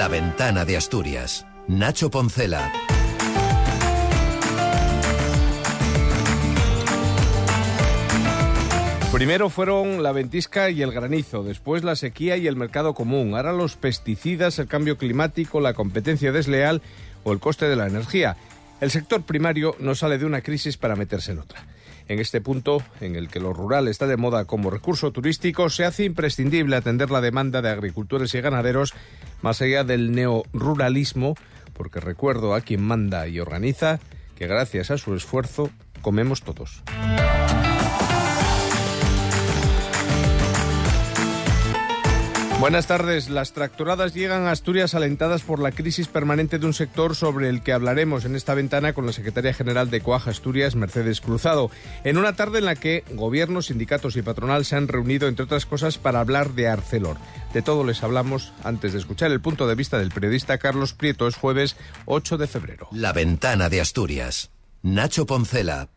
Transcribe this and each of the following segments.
La ventana de Asturias. Nacho Poncela. Primero fueron la ventisca y el granizo, después la sequía y el mercado común, ahora los pesticidas, el cambio climático, la competencia desleal o el coste de la energía. El sector primario no sale de una crisis para meterse en otra. En este punto, en el que lo rural está de moda como recurso turístico, se hace imprescindible atender la demanda de agricultores y ganaderos más allá del neoruralismo, porque recuerdo a quien manda y organiza que gracias a su esfuerzo comemos todos. Buenas tardes. Las tractoradas llegan a Asturias alentadas por la crisis permanente de un sector sobre el que hablaremos en esta ventana con la secretaria general de Coaja Asturias, Mercedes Cruzado, en una tarde en la que gobiernos, sindicatos y patronal se han reunido, entre otras cosas, para hablar de Arcelor. De todo les hablamos antes de escuchar el punto de vista del periodista Carlos Prieto. Es jueves 8 de febrero. La ventana de Asturias. Nacho Poncela,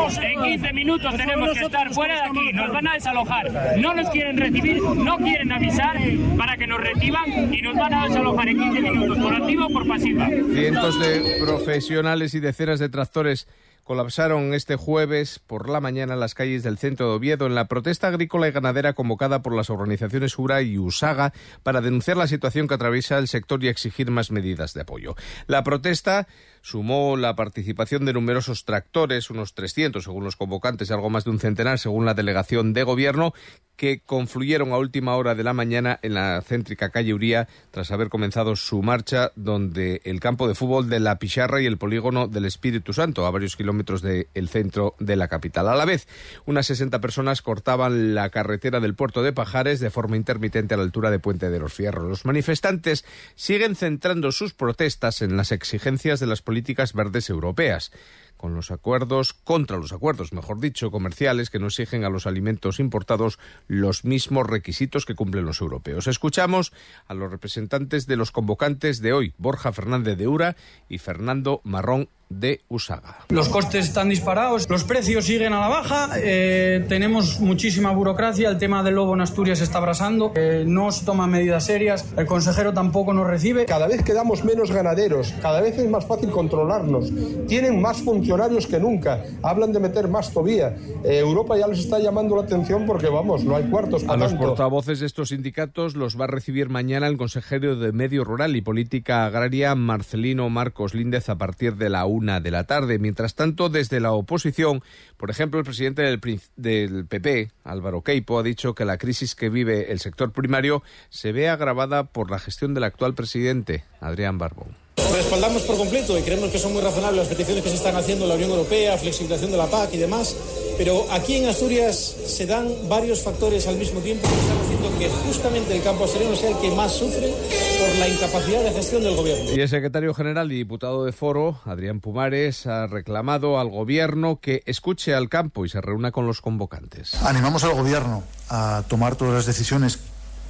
en 15 minutos tenemos que estar fuera de aquí, nos van a desalojar, no nos quieren recibir, no quieren avisar para que nos reciban y nos van a desalojar en 15 minutos, por activa o por pasiva. Cientos de profesionales y decenas de tractores colapsaron este jueves por la mañana las calles del centro de Oviedo en la protesta agrícola y ganadera convocada por las organizaciones URA y USAGA para denunciar la situación que atraviesa el sector y exigir más medidas de apoyo. La protesta sumó la participación de numerosos tractores, unos 300 según los convocantes y algo más de un centenar según la delegación de gobierno, que confluyeron a última hora de la mañana en la céntrica calle Uría tras haber comenzado su marcha donde el campo de fútbol de La Picharra y el polígono del Espíritu Santo, a varios kilómetros del centro de la capital. A la vez, unas 60 personas cortaban la carretera del puerto de Pajares de forma intermitente a la altura de Puente de los Fierros. Los manifestantes siguen centrando sus protestas en las exigencias de las políticas verdes europeas con los acuerdos, contra los acuerdos, mejor dicho, comerciales que no exigen a los alimentos importados los mismos requisitos que cumplen los europeos. Escuchamos a los representantes de los convocantes de hoy, Borja Fernández de Ura y Fernando Marrón de Usaga. Los costes están disparados, los precios siguen a la baja, eh, tenemos muchísima burocracia, el tema del lobo en Asturias está abrasando, eh, no se toman medidas serias, el consejero tampoco nos recibe. Cada vez quedamos menos ganaderos, cada vez es más fácil controlarnos, tienen más funcionarios que nunca, hablan de meter más tobía. Eh, Europa ya les está llamando la atención porque vamos, no hay cuartos para A los portavoces de estos sindicatos los va a recibir mañana el consejero de Medio Rural y Política Agraria, Marcelino Marcos Líndez, a partir de la de la tarde. Mientras tanto, desde la oposición, por ejemplo, el presidente del, PP, Álvaro Queipo, ha dicho que la crisis que vive el sector primario se ve agravada por la gestión del actual presidente, Adrián Barbón. Respaldamos por completo y creemos que son muy razonables las peticiones que se están haciendo en la Unión Europea, flexibilización de la PAC y demás, pero aquí en Asturias se dan varios factores al mismo tiempo que que justamente el campo asturiano sea el que más sufre por la incapacidad de gestión del gobierno. Y el secretario general y diputado de Foro, Adrián Pumares, ha reclamado al gobierno que escuche al campo y se reúna con los convocantes. Animamos al Gobierno a tomar todas las decisiones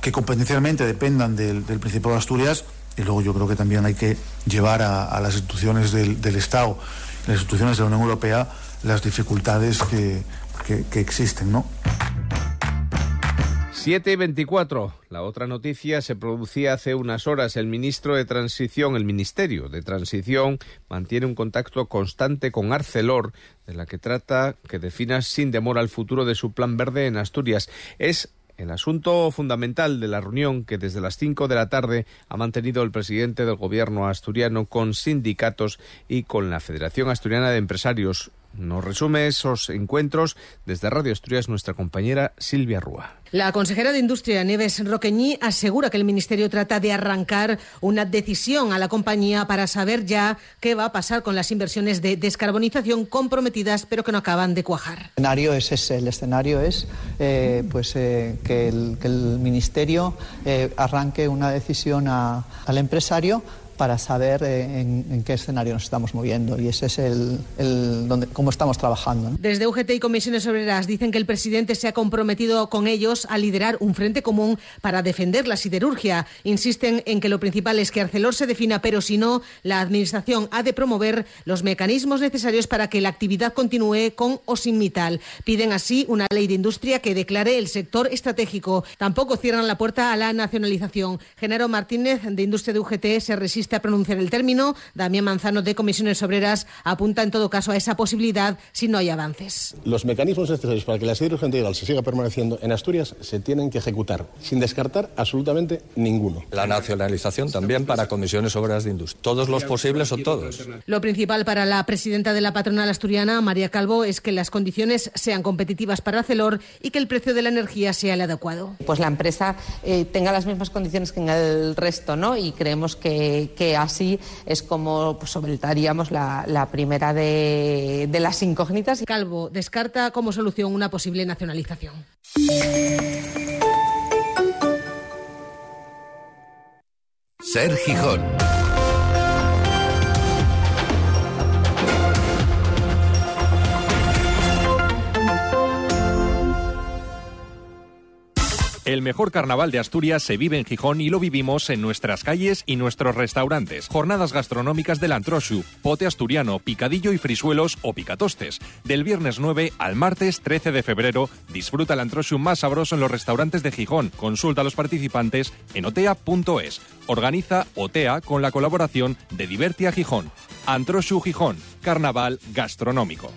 que competencialmente dependan del, del Principado de Asturias y luego yo creo que también hay que llevar a, a las instituciones del, del Estado, las instituciones de la Unión Europea, las dificultades que, que- que existen, ¿no? 7 y 24. La otra noticia se producía hace unas horas. El ministro de Transición, el Ministerio de Transición, mantiene un contacto constante con Arcelor, de la que trata que defina sin demora el futuro de su plan verde en Asturias. Es el asunto fundamental de la reunión que desde las 5 de la tarde ha mantenido el presidente del gobierno asturiano con sindicatos y con la Federación Asturiana de Empresarios. Nos resume esos encuentros desde Radio Asturias nuestra compañera Silvia Rúa. La consejera de Industria, Nieves Roqueñí, asegura que el Ministerio trata de arrancar una decisión a la compañía para saber ya qué va a pasar con las inversiones de descarbonización comprometidas, pero que no acaban de cuajar. El escenario es ese, el escenario es eh, pues, eh, que, el, que el Ministerio eh, arranque una decisión a- al empresario para saber eh, en, qué escenario nos estamos moviendo y ese es el, donde, cómo estamos trabajando. Desde UGT y Comisiones Obreras dicen que el presidente se ha comprometido con ellos a liderar un frente común para defender la siderurgia. Insisten en que lo principal es que Arcelor se defina, pero si no, la Administración ha de promover los mecanismos necesarios para que la actividad continúe con o sin Mital. Piden así una ley de industria que declare el sector estratégico. Tampoco cierran la puerta a la nacionalización. Genaro Martínez, de Industria de UGT, se resiste a pronunciar el término. Damián Manzano, de Comisiones Obreras, apunta en todo caso a esa posibilidad si no hay avances. Los mecanismos necesarios para que la siderurgia integral se siga permaneciendo en Asturias se tienen que ejecutar, sin descartar absolutamente ninguno. La nacionalización también para comisiones obreras de industria. Todos los posibles o todos. Lo principal para la presidenta de la patronal asturiana, María Calvo, es que las condiciones sean competitivas para Celor y que el precio de la energía sea el adecuado. Pues la empresa eh, tenga las mismas condiciones que en el resto, ¿no? Y creemos que, así es como pues, solventaríamos la, primera de, de las incógnitas. Calvo descarta como solución una posible nacionalización. Ser Gijón. El mejor carnaval de Asturias se vive en Gijón y lo vivimos en nuestras calles y nuestros restaurantes. Jornadas gastronómicas del Antroshu, pote asturiano, picadillo y frisuelos o picatostes. Del viernes 9 al martes 13 de febrero, disfruta el Antroshu más sabroso en los restaurantes de Gijón. Consulta a los participantes en otea.es. Organiza OTEA con la colaboración de Divertia Gijón. Antroshu Gijón, carnaval gastronómico.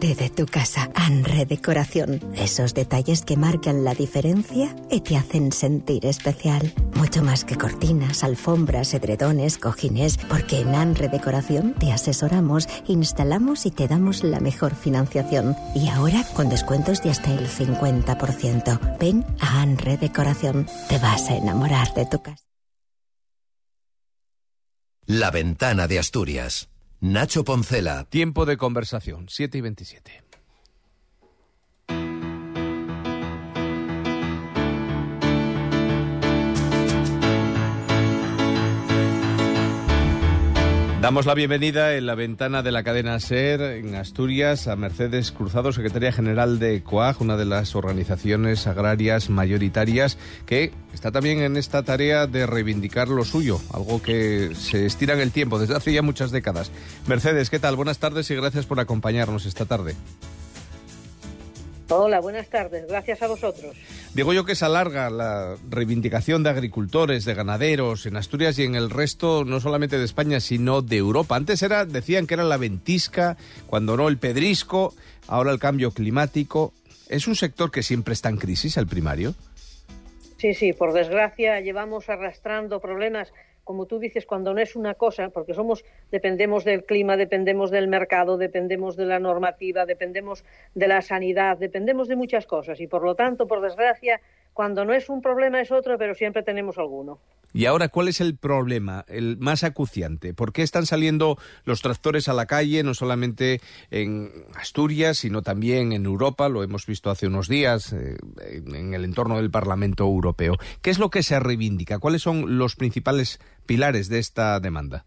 De tu casa. Anre Decoración. Esos detalles que marcan la diferencia y te hacen sentir especial. Mucho más que cortinas, alfombras, edredones, cojines, porque en Anre Decoración te asesoramos, instalamos y te damos la mejor financiación. Y ahora con descuentos de hasta el 50%. Ven a Anre Decoración. Te vas a enamorar de tu casa. La ventana de Asturias. Nacho Poncela. Tiempo de conversación, 7 y 27. Damos la bienvenida en la ventana de la cadena SER en Asturias a Mercedes Cruzado, secretaria general de COAG, una de las organizaciones agrarias mayoritarias que está también en esta tarea de reivindicar lo suyo, algo que se estira en el tiempo desde hace ya muchas décadas. Mercedes, ¿qué tal? Buenas tardes y gracias por acompañarnos esta tarde. Hola, buenas tardes. Gracias a vosotros. Digo yo que se alarga la reivindicación de agricultores, de ganaderos en Asturias y en el resto, no solamente de España, sino de Europa. Antes era, decían que era la ventisca, cuando no el pedrisco, ahora el cambio climático. ¿Es un sector que siempre está en crisis, el primario? Sí, sí, por desgracia llevamos arrastrando problemas como tú dices, cuando no es una cosa, porque somos, dependemos del clima, dependemos del mercado, dependemos de la normativa, dependemos de la sanidad, dependemos de muchas cosas y por lo tanto, por desgracia, cuando no es un problema es otro, pero siempre tenemos alguno. Y ahora, ¿cuál es el problema, el más acuciante? ¿Por qué están saliendo los tractores a la calle, no solamente en Asturias, sino también en Europa? Lo hemos visto hace unos días eh, en el entorno del Parlamento Europeo. ¿Qué es lo que se reivindica? ¿Cuáles son los principales pilares de esta demanda?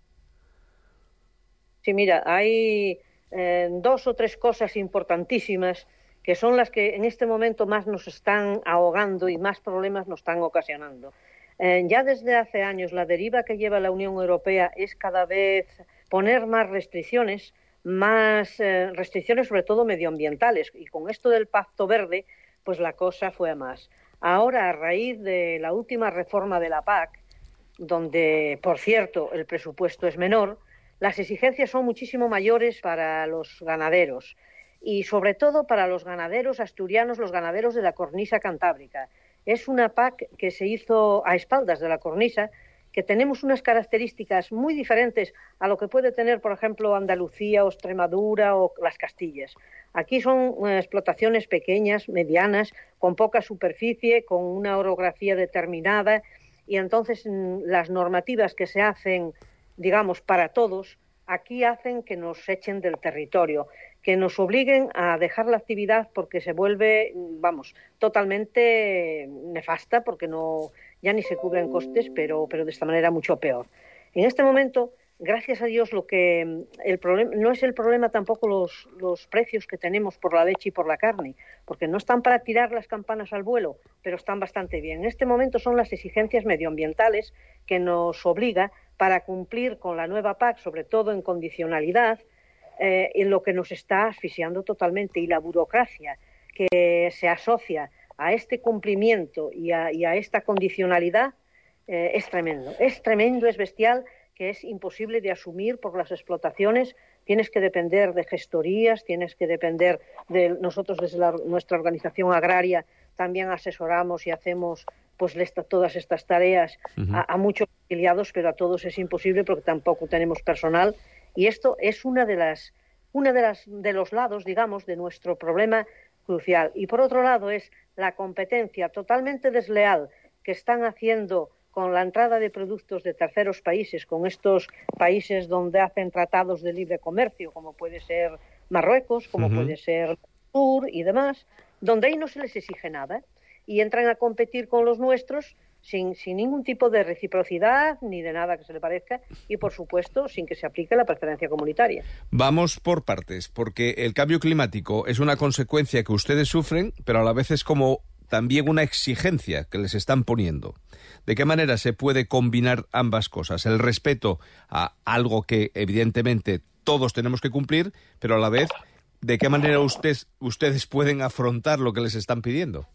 Sí, mira, hay eh, dos o tres cosas importantísimas que son las que en este momento más nos están ahogando y más problemas nos están ocasionando. Eh, ya desde hace años la deriva que lleva la Unión Europea es cada vez poner más restricciones, más eh, restricciones sobre todo medioambientales. Y con esto del Pacto Verde, pues la cosa fue a más. Ahora, a raíz de la última reforma de la PAC, donde, por cierto, el presupuesto es menor, las exigencias son muchísimo mayores para los ganaderos y sobre todo para los ganaderos asturianos, los ganaderos de la cornisa cantábrica. Es una PAC que se hizo a espaldas de la cornisa, que tenemos unas características muy diferentes a lo que puede tener, por ejemplo, Andalucía o Extremadura o las Castillas. Aquí son eh, explotaciones pequeñas, medianas, con poca superficie, con una orografía determinada y entonces mm, las normativas que se hacen, digamos, para todos, aquí hacen que nos echen del territorio que nos obliguen a dejar la actividad porque se vuelve, vamos, totalmente nefasta porque no ya ni se cubren costes, pero, pero de esta manera mucho peor. En este momento, gracias a Dios, lo que el problema no es el problema tampoco los, los precios que tenemos por la leche y por la carne, porque no están para tirar las campanas al vuelo, pero están bastante bien. En este momento son las exigencias medioambientales que nos obliga para cumplir con la nueva PAC, sobre todo en condicionalidad, eh, en lo que nos está asfixiando totalmente y la burocracia que se asocia a este cumplimiento y a, y a esta condicionalidad eh, es tremendo. Es tremendo, es bestial, que es imposible de asumir por las explotaciones. Tienes que depender de gestorías, tienes que depender de nosotros desde la, nuestra organización agraria también asesoramos y hacemos pues esta, todas estas tareas uh -huh. a, a, muchos afiliados, pero a todos es imposible porque tampoco tenemos personal. Y esto es una de las, una de las de los lados, digamos, de nuestro problema crucial. Y por otro lado es la competencia totalmente desleal que están haciendo con la entrada de productos de terceros países, con estos países donde hacen tratados de libre comercio, como puede ser Marruecos, como uh -huh. puede ser Sur y demás, donde ahí no se les exige nada y entran a competir con los nuestros sin, sin, ningún tipo de reciprocidad ni de nada que se le parezca y, por supuesto, sin que se aplique la preferencia comunitaria. Vamos por partes, porque el cambio climático es una consecuencia que ustedes sufren, pero a la vez es como también una exigencia que les están poniendo. ¿De qué manera se puede combinar ambas cosas? El respeto a algo que evidentemente todos tenemos que cumplir, pero a la vez, ¿de qué manera usted, ustedes pueden afrontar lo que les están pidiendo?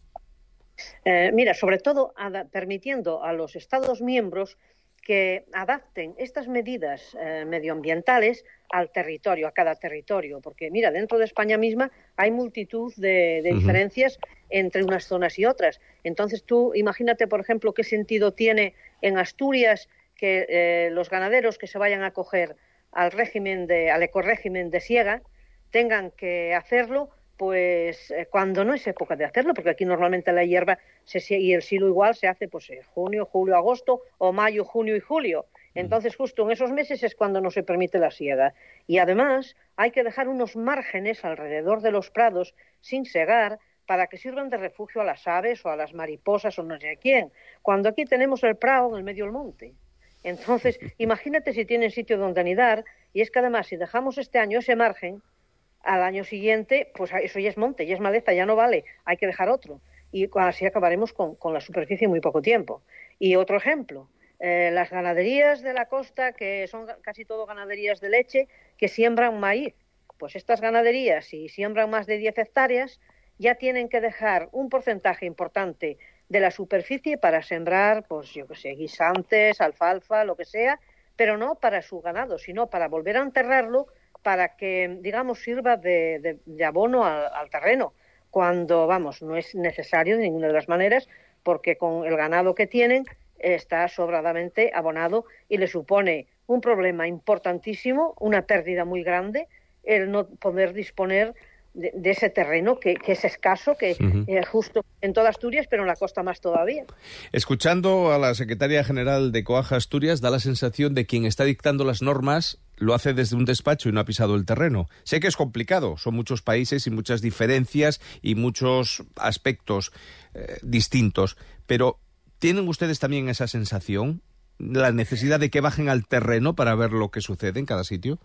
Eh, mira, sobre todo permitiendo a los Estados miembros que adapten estas medidas eh, medioambientales al territorio, a cada territorio, porque mira, dentro de España misma hay multitud de, de uh -huh. diferencias entre unas zonas y otras. Entonces tú imagínate, por ejemplo, qué sentido tiene en Asturias que eh, los ganaderos que se vayan a acoger al régimen de, al ecorégimen de siega tengan que hacerlo pues eh, cuando no es época de hacerlo, porque aquí normalmente la hierba se, y el silo igual se hace pues eh, junio, julio, agosto o mayo, junio y julio. Entonces justo en esos meses es cuando no se permite la siega. Y además hay que dejar unos márgenes alrededor de los prados sin segar para que sirvan de refugio a las aves o a las mariposas o no sé a quién, cuando aquí tenemos el prado en el medio del monte. Entonces, imagínate si tienen sitio donde anidar, y es que además si dejamos este año ese margen, al año siguiente, pues eso ya es monte, ya es maleza, ya no vale, hay que dejar otro. Y así acabaremos con, con la superficie en muy poco tiempo. Y otro ejemplo, eh, las ganaderías de la costa, que son casi todo ganaderías de leche, que siembran maíz. Pues estas ganaderías, si siembran más de 10 hectáreas, ya tienen que dejar un porcentaje importante de la superficie para sembrar, pues yo que sé, guisantes, alfalfa, lo que sea, pero no para su ganado, sino para volver a enterrarlo para que, digamos, sirva de, de, de abono al, al, terreno, cuando, vamos, no es necesario de ninguna de las maneras, porque con el ganado que tienen está sobradamente abonado y le supone un problema importantísimo, una pérdida muy grande, el no poder disponer de, de ese terreno que, que, es escaso, que uh -huh. eh, justo en toda Asturias, pero en la costa más todavía. Escuchando a la secretaria general de Coaja Asturias, da la sensación de quien está dictando las normas lo hace desde un despacho y no ha pisado el terreno. Sé que es complicado, son muchos países y muchas diferencias y muchos aspectos eh, distintos, pero ¿tienen ustedes también esa sensación? ¿La necesidad de que bajen al terreno para ver lo que sucede en cada sitio?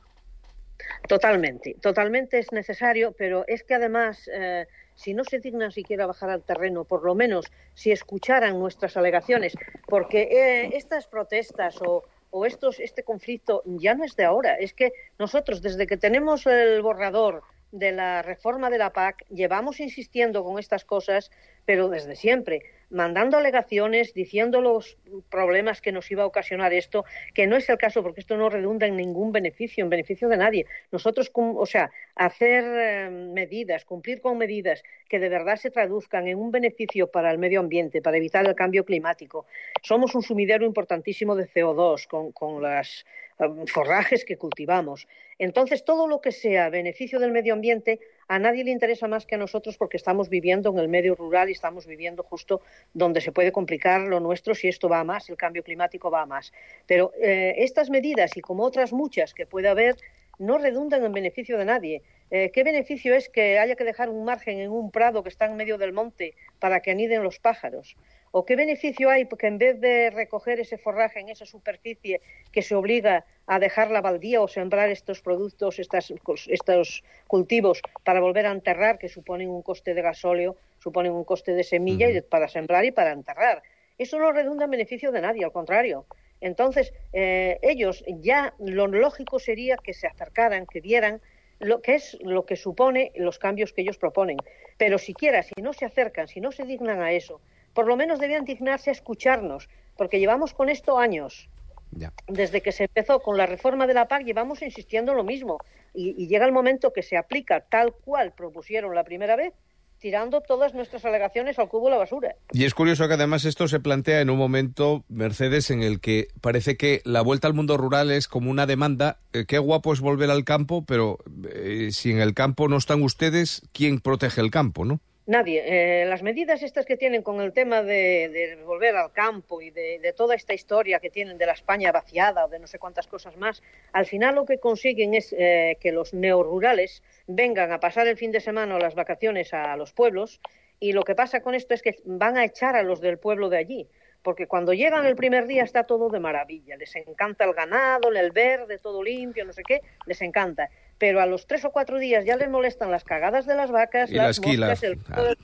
Totalmente, totalmente es necesario, pero es que además, eh, si no se dignan siquiera bajar al terreno, por lo menos si escucharan nuestras alegaciones, porque eh, estas protestas o, o estos, este conflicto ya no es de ahora, es que nosotros desde que tenemos el borrador de la reforma de la PAC llevamos insistiendo con estas cosas, pero desde siempre mandando alegaciones, diciendo los problemas que nos iba a ocasionar esto, que no es el caso porque esto no redunda en ningún beneficio, en beneficio de nadie. Nosotros, o sea, hacer eh, medidas, cumplir con medidas que de verdad se traduzcan en un beneficio para el medio ambiente, para evitar el cambio climático. Somos un sumidero importantísimo de CO2 con, con las um, forrajes que cultivamos. Entonces, todo lo que sea beneficio del medio ambiente a nadie le interesa más que a nosotros porque estamos viviendo en el medio rural y estamos viviendo justo donde se puede complicar lo nuestro si esto va a más, el cambio climático va a más. Pero eh, estas medidas y como otras muchas que puede haber no redundan en beneficio de nadie. Eh, ¿Qué beneficio es que haya que dejar un margen en un prado que está en medio del monte para que aniden los pájaros? ¿O qué beneficio hay porque en vez de recoger ese forraje en esa superficie que se obliga a dejar la baldía o sembrar estos productos, estas, estos cultivos para volver a enterrar, que suponen un coste de gasóleo, suponen un coste de semilla y para sembrar y para enterrar? Eso no redunda en beneficio de nadie, al contrario. Entonces, eh, ellos ya lo lógico sería que se acercaran, que vieran lo que es lo que supone los cambios que ellos proponen. Pero siquiera, si no se acercan, si no se dignan a eso, por lo menos debían dignarse a escucharnos, porque llevamos con esto años. Desde que se empezó con la reforma de la PAC llevamos insistiendo en lo mismo y, y llega el momento que se aplica tal cual propusieron la primera vez tirando todas nuestras alegaciones al cubo de la basura. Y es curioso que además esto se plantea en un momento, Mercedes, en el que parece que la vuelta al mundo rural es como una demanda. Eh, qué guapo es volver al campo, pero eh, si en el campo no están ustedes, ¿quién protege el campo, no? Nadie. Eh, las medidas estas que tienen con el tema de, volver al campo y de, toda esta historia que tienen de la España vaciada o de no sé cuántas cosas más, al final lo que consiguen es eh, que los neorurales vengan a pasar el fin de semana o las vacaciones a los pueblos y lo que pasa con esto es que van a echar a los del pueblo de allí porque cuando llegan el primer día está todo de maravilla, les encanta el ganado, el verde, todo limpio, no sé qué, les encanta pero a los tres o cuatro días ya les molestan las cagadas de las vacas, las moscas, el, ah.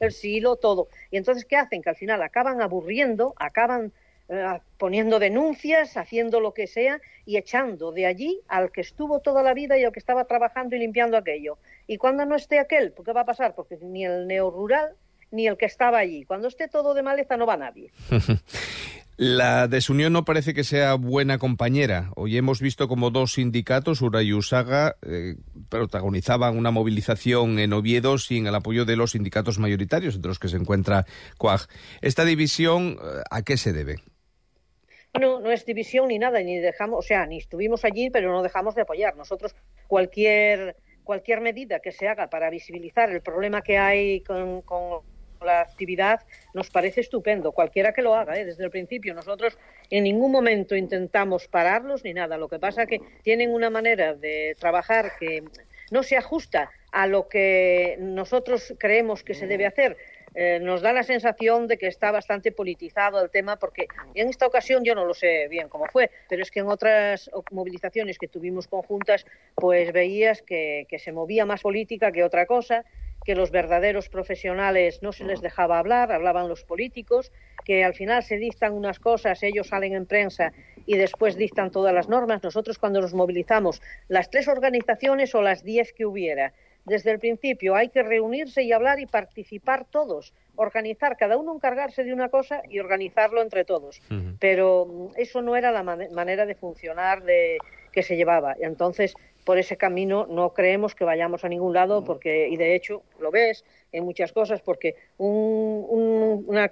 el silo, todo. Y entonces, ¿qué hacen? Que al final acaban aburriendo, acaban eh, poniendo denuncias, haciendo lo que sea y echando de allí al que estuvo toda la vida y al que estaba trabajando y limpiando aquello. Y cuando no esté aquel, ¿qué va a pasar? Porque ni el neorural ni el que estaba allí. Cuando esté todo de maleza no va nadie. La desunión no parece que sea buena compañera. Hoy hemos visto como dos sindicatos, Ura y Usaga, eh, protagonizaban una movilización en Oviedo sin el apoyo de los sindicatos mayoritarios, entre los que se encuentra CUAG. ¿Esta división eh, a qué se debe? Bueno, no es división ni nada, ni dejamos, o sea, ni estuvimos allí, pero no dejamos de apoyar. Nosotros cualquier cualquier medida que se haga para visibilizar el problema que hay con la actividad nos parece estupendo, cualquiera que lo haga, ¿eh? desde el principio. Nosotros en ningún momento intentamos pararlos ni nada. Lo que pasa es que tienen una manera de trabajar que no se ajusta a lo que nosotros creemos que se debe hacer. Eh, nos da la sensación de que está bastante politizado el tema, porque en esta ocasión yo no lo sé bien cómo fue, pero es que en otras movilizaciones que tuvimos conjuntas, pues veías que se movía más política que otra cosa que los verdaderos profesionales no se les dejaba hablar, hablaban los políticos, que al final se dictan unas cosas, ellos salen en prensa y después dictan todas las normas. Nosotros cuando nos movilizamos, las tres organizaciones o las diez que hubiera, desde el principio hay que reunirse y hablar y participar todos, organizar, cada uno encargarse de una cosa y organizarlo entre todos. Pero mm, eso no era la manera de funcionar de, que se llevaba. Entonces, por ese camino no creemos que vayamos a ningún lado porque y de hecho lo ves en muchas cosas porque un, una,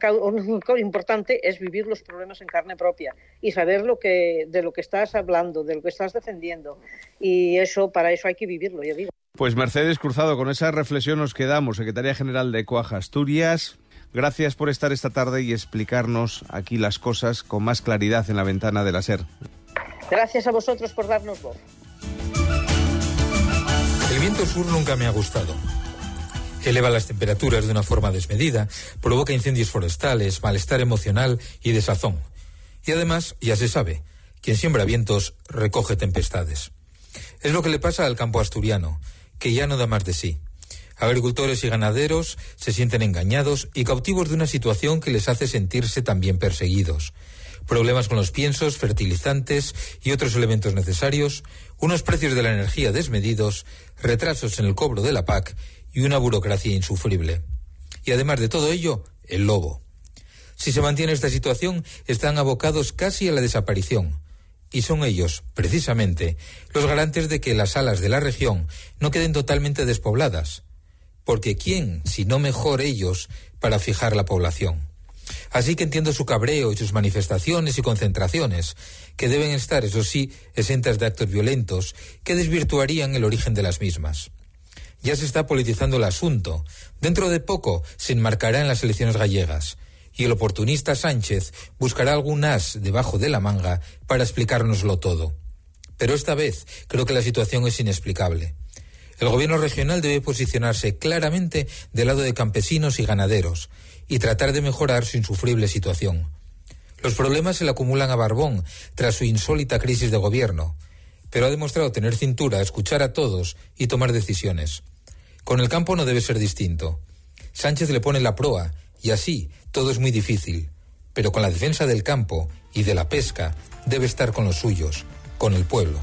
importante es vivir los problemas en carne propia y saber lo que de lo que estás hablando de lo que estás defendiendo y eso para eso hay que vivirlo yo digo pues Mercedes Cruzado con esa reflexión nos quedamos secretaria general de Coaja Asturias Gracias por estar esta tarde y explicarnos aquí las cosas con más claridad en la ventana de la SER. Gracias a vosotros por darnos voz. El viento sur nunca me ha gustado. Eleva las temperaturas de una forma desmedida, provoca incendios forestales, malestar emocional y desazón. Y además, ya se sabe, quien siembra vientos recoge tempestades. Es lo que le pasa al campo asturiano, que ya no da más de sí. Agricultores y ganaderos se sienten engañados y cautivos de una situación que les hace sentirse también perseguidos problemas con los piensos, fertilizantes y otros elementos necesarios, unos precios de la energía desmedidos, retrasos en el cobro de la PAC y una burocracia insufrible. Y además de todo ello, el lobo. Si se mantiene esta situación, están abocados casi a la desaparición. Y son ellos, precisamente, los garantes de que las alas de la región no queden totalmente despobladas. Porque ¿quién, si no mejor ellos, para fijar la población? Así que entiendo su cabreo y sus manifestaciones y concentraciones, que deben estar, eso sí, exentas de actos violentos que desvirtuarían el origen de las mismas. Ya se está politizando el asunto. Dentro de poco se enmarcará en las elecciones gallegas y el oportunista Sánchez buscará algún as debajo de la manga para explicárnoslo todo. Pero esta vez creo que la situación es inexplicable. El gobierno regional debe posicionarse claramente del lado de campesinos y ganaderos y tratar de mejorar su insufrible situación. Los problemas se le acumulan a Barbón tras su insólita crisis de gobierno, pero ha demostrado tener cintura, escuchar a todos y tomar decisiones. Con el campo no debe ser distinto. Sánchez le pone la proa y así todo es muy difícil, pero con la defensa del campo y de la pesca debe estar con los suyos, con el pueblo.